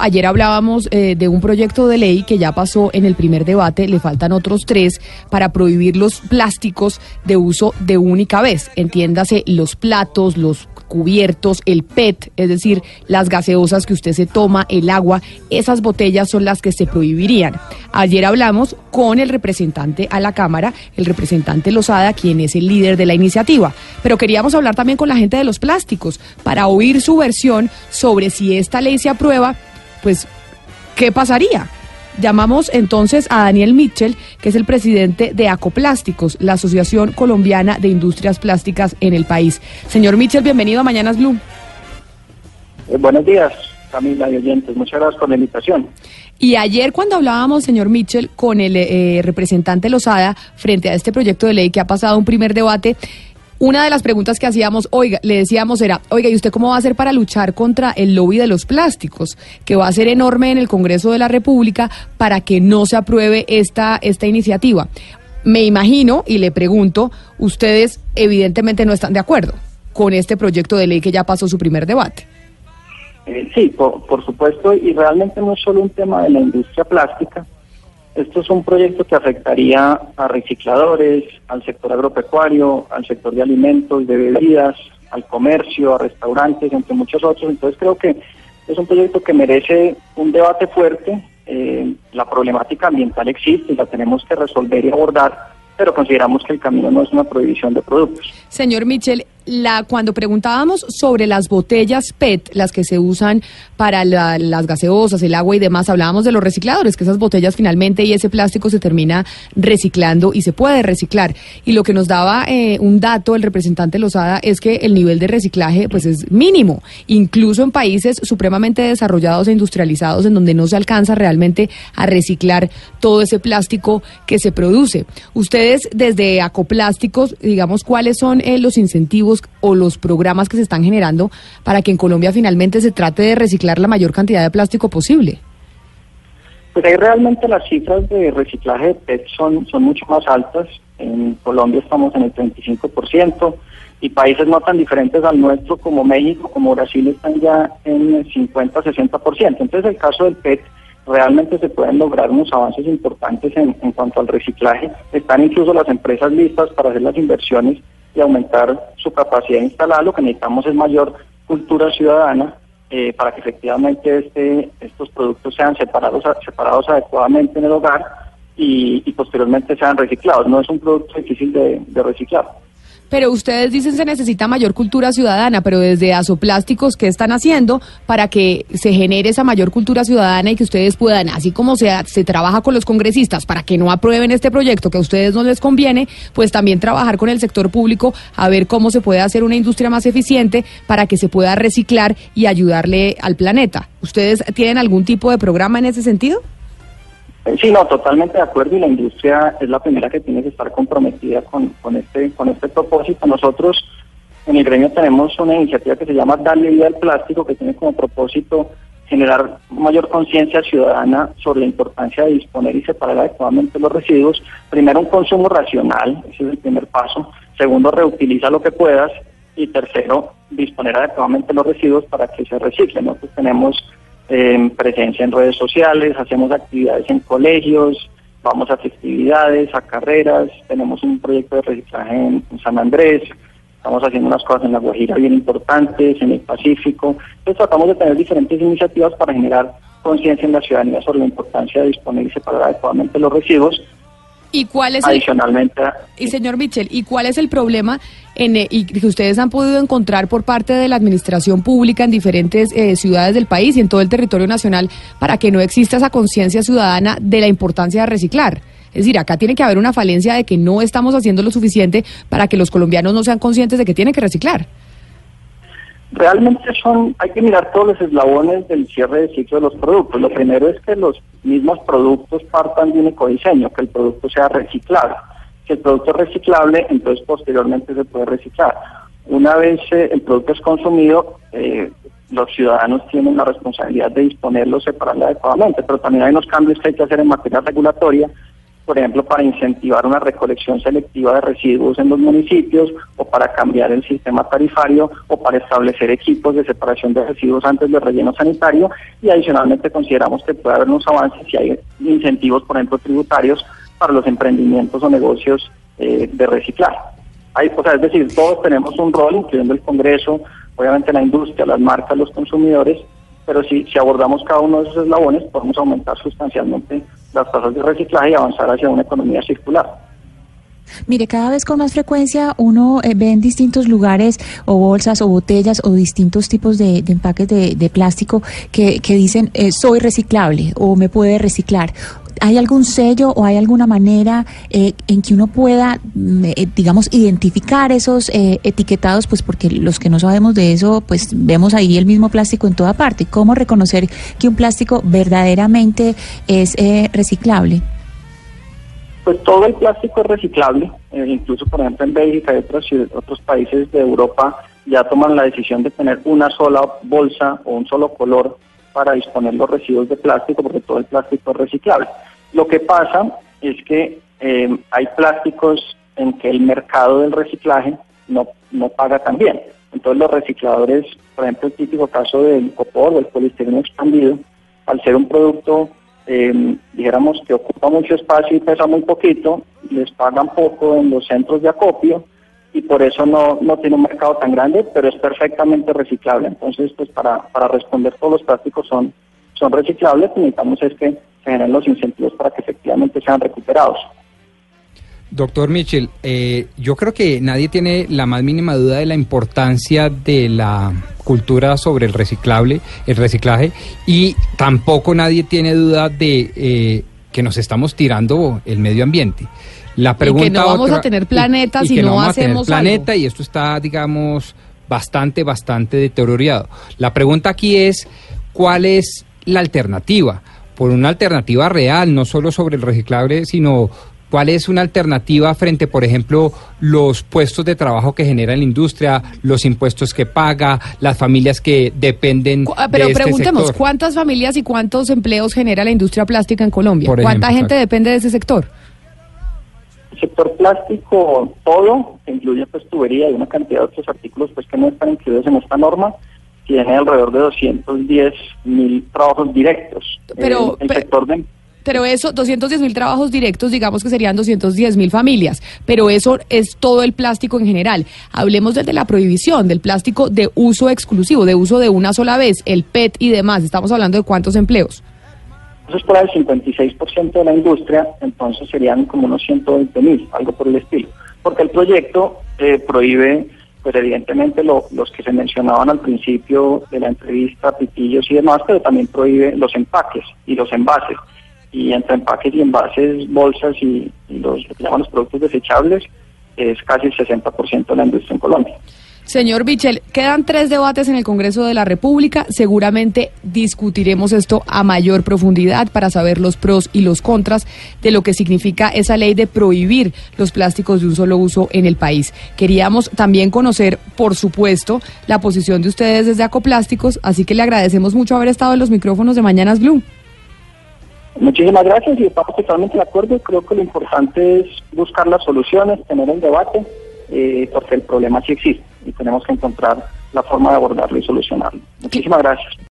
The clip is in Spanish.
Ayer hablábamos eh, de un proyecto de ley que ya pasó en el primer debate, le faltan otros tres para prohibir los plásticos de uso de única vez. Entiéndase los platos, los cubiertos, el PET, es decir, las gaseosas que usted se toma, el agua, esas botellas son las que se prohibirían. Ayer hablamos con el representante a la Cámara, el representante Lozada, quien es el líder de la iniciativa. Pero queríamos hablar también con la gente de los plásticos para oír su versión sobre si esta ley se aprueba pues, ¿qué pasaría? Llamamos entonces a Daniel Mitchell, que es el presidente de Acoplásticos, la Asociación Colombiana de Industrias Plásticas en el país. Señor Mitchell, bienvenido a Mañanas Blue. Eh, buenos días, Camila y oyentes. Muchas gracias por la invitación. Y ayer cuando hablábamos, señor Mitchell, con el eh, representante Lozada frente a este proyecto de ley que ha pasado un primer debate, una de las preguntas que hacíamos, oiga, le decíamos era, oiga, ¿y usted cómo va a hacer para luchar contra el lobby de los plásticos, que va a ser enorme en el Congreso de la República para que no se apruebe esta, esta iniciativa? Me imagino y le pregunto, ustedes evidentemente no están de acuerdo con este proyecto de ley que ya pasó su primer debate. Eh, sí, por supuesto, y realmente no es solo un tema de la industria plástica, esto es un proyecto que afectaría a recicladores, al sector agropecuario, al sector de alimentos, de bebidas, al comercio, a restaurantes, entre muchos otros. Entonces creo que es un proyecto que merece un debate fuerte. Eh, la problemática ambiental existe y la tenemos que resolver y abordar, pero consideramos que el camino no es una prohibición de productos. Señor Michel, la, cuando preguntábamos sobre las botellas PET, las que se usan para las gaseosas, el agua y demás, hablábamos de los recicladores, que esas botellas finalmente y ese plástico se termina reciclando y se puede reciclar. Y lo que nos daba eh, un dato el representante Lozada es que el nivel de reciclaje pues es mínimo, incluso en países supremamente desarrollados e industrializados en donde no se alcanza realmente a reciclar todo ese plástico que se produce. Ustedes desde Acoplásticos, digamos, ¿cuáles son eh, los incentivos o los programas que se están generando para que en Colombia finalmente se trate de reciclar la mayor cantidad de plástico posible? Pues ahí realmente las cifras de reciclaje de PET son, son mucho más altas. En Colombia estamos en el 35% y países no tan diferentes al nuestro como México, como Brasil están ya en el 50-60%. Entonces el caso del PET realmente se pueden lograr unos avances importantes en, en cuanto al reciclaje. Están incluso las empresas listas para hacer las inversiones y aumentar su capacidad de instalar. Lo que necesitamos es mayor cultura ciudadana eh, para que efectivamente este, estos productos sean separados, separados adecuadamente en el hogar y, posteriormente sean reciclados. No es un producto difícil de reciclar. Pero ustedes dicen se necesita mayor cultura ciudadana, pero desde Azoplásticos, ¿qué están haciendo para que se genere esa mayor cultura ciudadana y que ustedes puedan, así como se, se trabaja con los congresistas para que no aprueben este proyecto que a ustedes no les conviene, pues también trabajar con el sector público a ver cómo se puede hacer una industria más eficiente para que se pueda reciclar y ayudarle al planeta? ¿Ustedes tienen algún tipo de programa en ese sentido? Sí, no, totalmente de acuerdo y la industria es la primera que tiene que estar comprometida con, este con este propósito. Nosotros en el gremio tenemos una iniciativa que se llama Darle vida al plástico que tiene como propósito generar mayor conciencia ciudadana sobre la importancia de disponer y separar adecuadamente los residuos. Primero, un consumo racional, ese es el primer paso. Segundo, reutiliza lo que puedas. Y tercero, disponer adecuadamente los residuos para que se reciclen. Nosotros tenemos presencia en redes sociales, hacemos actividades en colegios, vamos a festividades, a carreras, tenemos un proyecto de reciclaje en, San Andrés, estamos haciendo unas cosas en La Guajira bien importantes, en el Pacífico. Entonces tratamos de tener diferentes iniciativas para generar conciencia en la ciudadanía sobre la importancia de disponer y separar adecuadamente los residuos ¿Y cuál es Adicionalmente. y señor Michel, ¿y cuál es el problema en, eh, y que ustedes han podido encontrar por parte de la administración pública en diferentes eh, ciudades del país y en todo el territorio nacional para que no exista esa conciencia ciudadana de la importancia de reciclar? Es decir, acá tiene que haber una falencia de que no estamos haciendo lo suficiente para que los colombianos no sean conscientes de que tienen que reciclar. Realmente son, hay que mirar todos los eslabones del cierre de ciclo de los productos. Lo primero es que los mismos productos partan de un ecodiseño, que el producto sea reciclado. Si el producto es reciclable, entonces posteriormente se puede reciclar. Una vez eh, el producto es consumido, eh, los ciudadanos tienen la responsabilidad de disponerlo, separarlo adecuadamente, pero también hay unos cambios que hay que hacer en materia regulatoria por ejemplo, para incentivar una recolección selectiva de residuos en los municipios o para cambiar el sistema tarifario o para establecer equipos de separación de residuos antes del relleno sanitario y adicionalmente consideramos que puede haber unos avances si hay incentivos, por ejemplo, tributarios para los emprendimientos o negocios eh, de reciclaje. Hay, o sea, es decir, todos tenemos un rol, incluyendo el Congreso, obviamente la industria, las marcas, los consumidores, pero si, si abordamos cada uno de esos eslabones, podemos aumentar sustancialmente las tasas de reciclaje y avanzar hacia una economía circular. Mire, cada vez con más frecuencia uno eh, ve en distintos lugares o bolsas o botellas o distintos tipos de, empaques de, plástico que, dicen eh, soy reciclable o me puede reciclar. ¿Hay algún sello o hay alguna manera eh, en que uno pueda, mm, digamos, identificar esos etiquetados? Pues porque los que no sabemos de eso, pues vemos ahí el mismo plástico en toda parte. ¿Cómo reconocer que un plástico verdaderamente es reciclable? Pues todo el plástico es reciclable, eh, incluso por ejemplo en Bélgica y otros, otros países de Europa ya toman la decisión de tener una sola bolsa o un solo color para disponer los residuos de plástico, porque todo el plástico es reciclable. Lo que pasa es que eh, hay plásticos en que el mercado del reciclaje no, no paga tan bien. Entonces los recicladores, por ejemplo el típico caso del copor o el poliestireno expandido, al ser un producto eh, dijéramos que ocupa mucho espacio y pesa muy poquito, les pagan poco en los centros de acopio y por eso no, no tiene un mercado tan grande, pero es perfectamente reciclable. Entonces, pues para, para responder todos los plásticos son, son reciclables, necesitamos es que se generen los incentivos para que efectivamente sean recuperados. Doctor Mitchell, eh, yo creo que nadie tiene la más mínima duda de la importancia de la cultura sobre el reciclable, el reciclaje, y tampoco nadie tiene duda de eh, que nos estamos tirando el medio ambiente. La pregunta y que no vamos a tener planeta si no, hacemos planeta y esto está, digamos, bastante, bastante deteriorado. La pregunta aquí es, ¿cuál es la alternativa? Por una alternativa real, no solo sobre el reciclable, sino ¿Cuál es una alternativa frente, por ejemplo, los puestos de trabajo que genera la industria, los impuestos que paga, las familias que dependen Pero de este preguntemos, ¿cuántas familias y cuántos empleos genera la industria plástica en Colombia? ¿Cuánta gente depende de ese sector? El sector plástico, todo, incluye pues tubería y una cantidad de otros artículos pues que no están incluidos en esta norma, tiene alrededor de 210 mil trabajos directos. Pero, el sector de pero eso, 210 mil trabajos directos, digamos que serían 210 mil familias, pero eso es todo el plástico en general. Hablemos desde la prohibición del plástico de uso exclusivo, de uso de una sola vez, el PET y demás. Estamos hablando de cuántos empleos. Eso es por el 56% de la industria, entonces serían como unos 120 mil, algo por el estilo. Porque el proyecto eh, prohíbe, pues evidentemente los que se mencionaban al principio de la entrevista, pitillos y demás, pero también prohíbe los empaques y los envases y entre empaques y envases, bolsas y, los, llaman productos desechables, es casi el 60% de la industria en Colombia. Señor Bichel, quedan tres debates en el Congreso de la República. Seguramente discutiremos esto a mayor profundidad para saber los pros y los contras de lo que significa esa ley de prohibir los plásticos de un solo uso en el país. Queríamos también conocer, por supuesto, la posición de ustedes desde Acoplásticos, así que le agradecemos mucho haber estado en los micrófonos de Mañanas Blue. Muchísimas gracias y estamos totalmente de acuerdo. Creo que lo importante es buscar las soluciones, tener el debate, eh, porque el problema sí existe y tenemos que encontrar la forma de abordarlo y solucionarlo. Muchísimas gracias.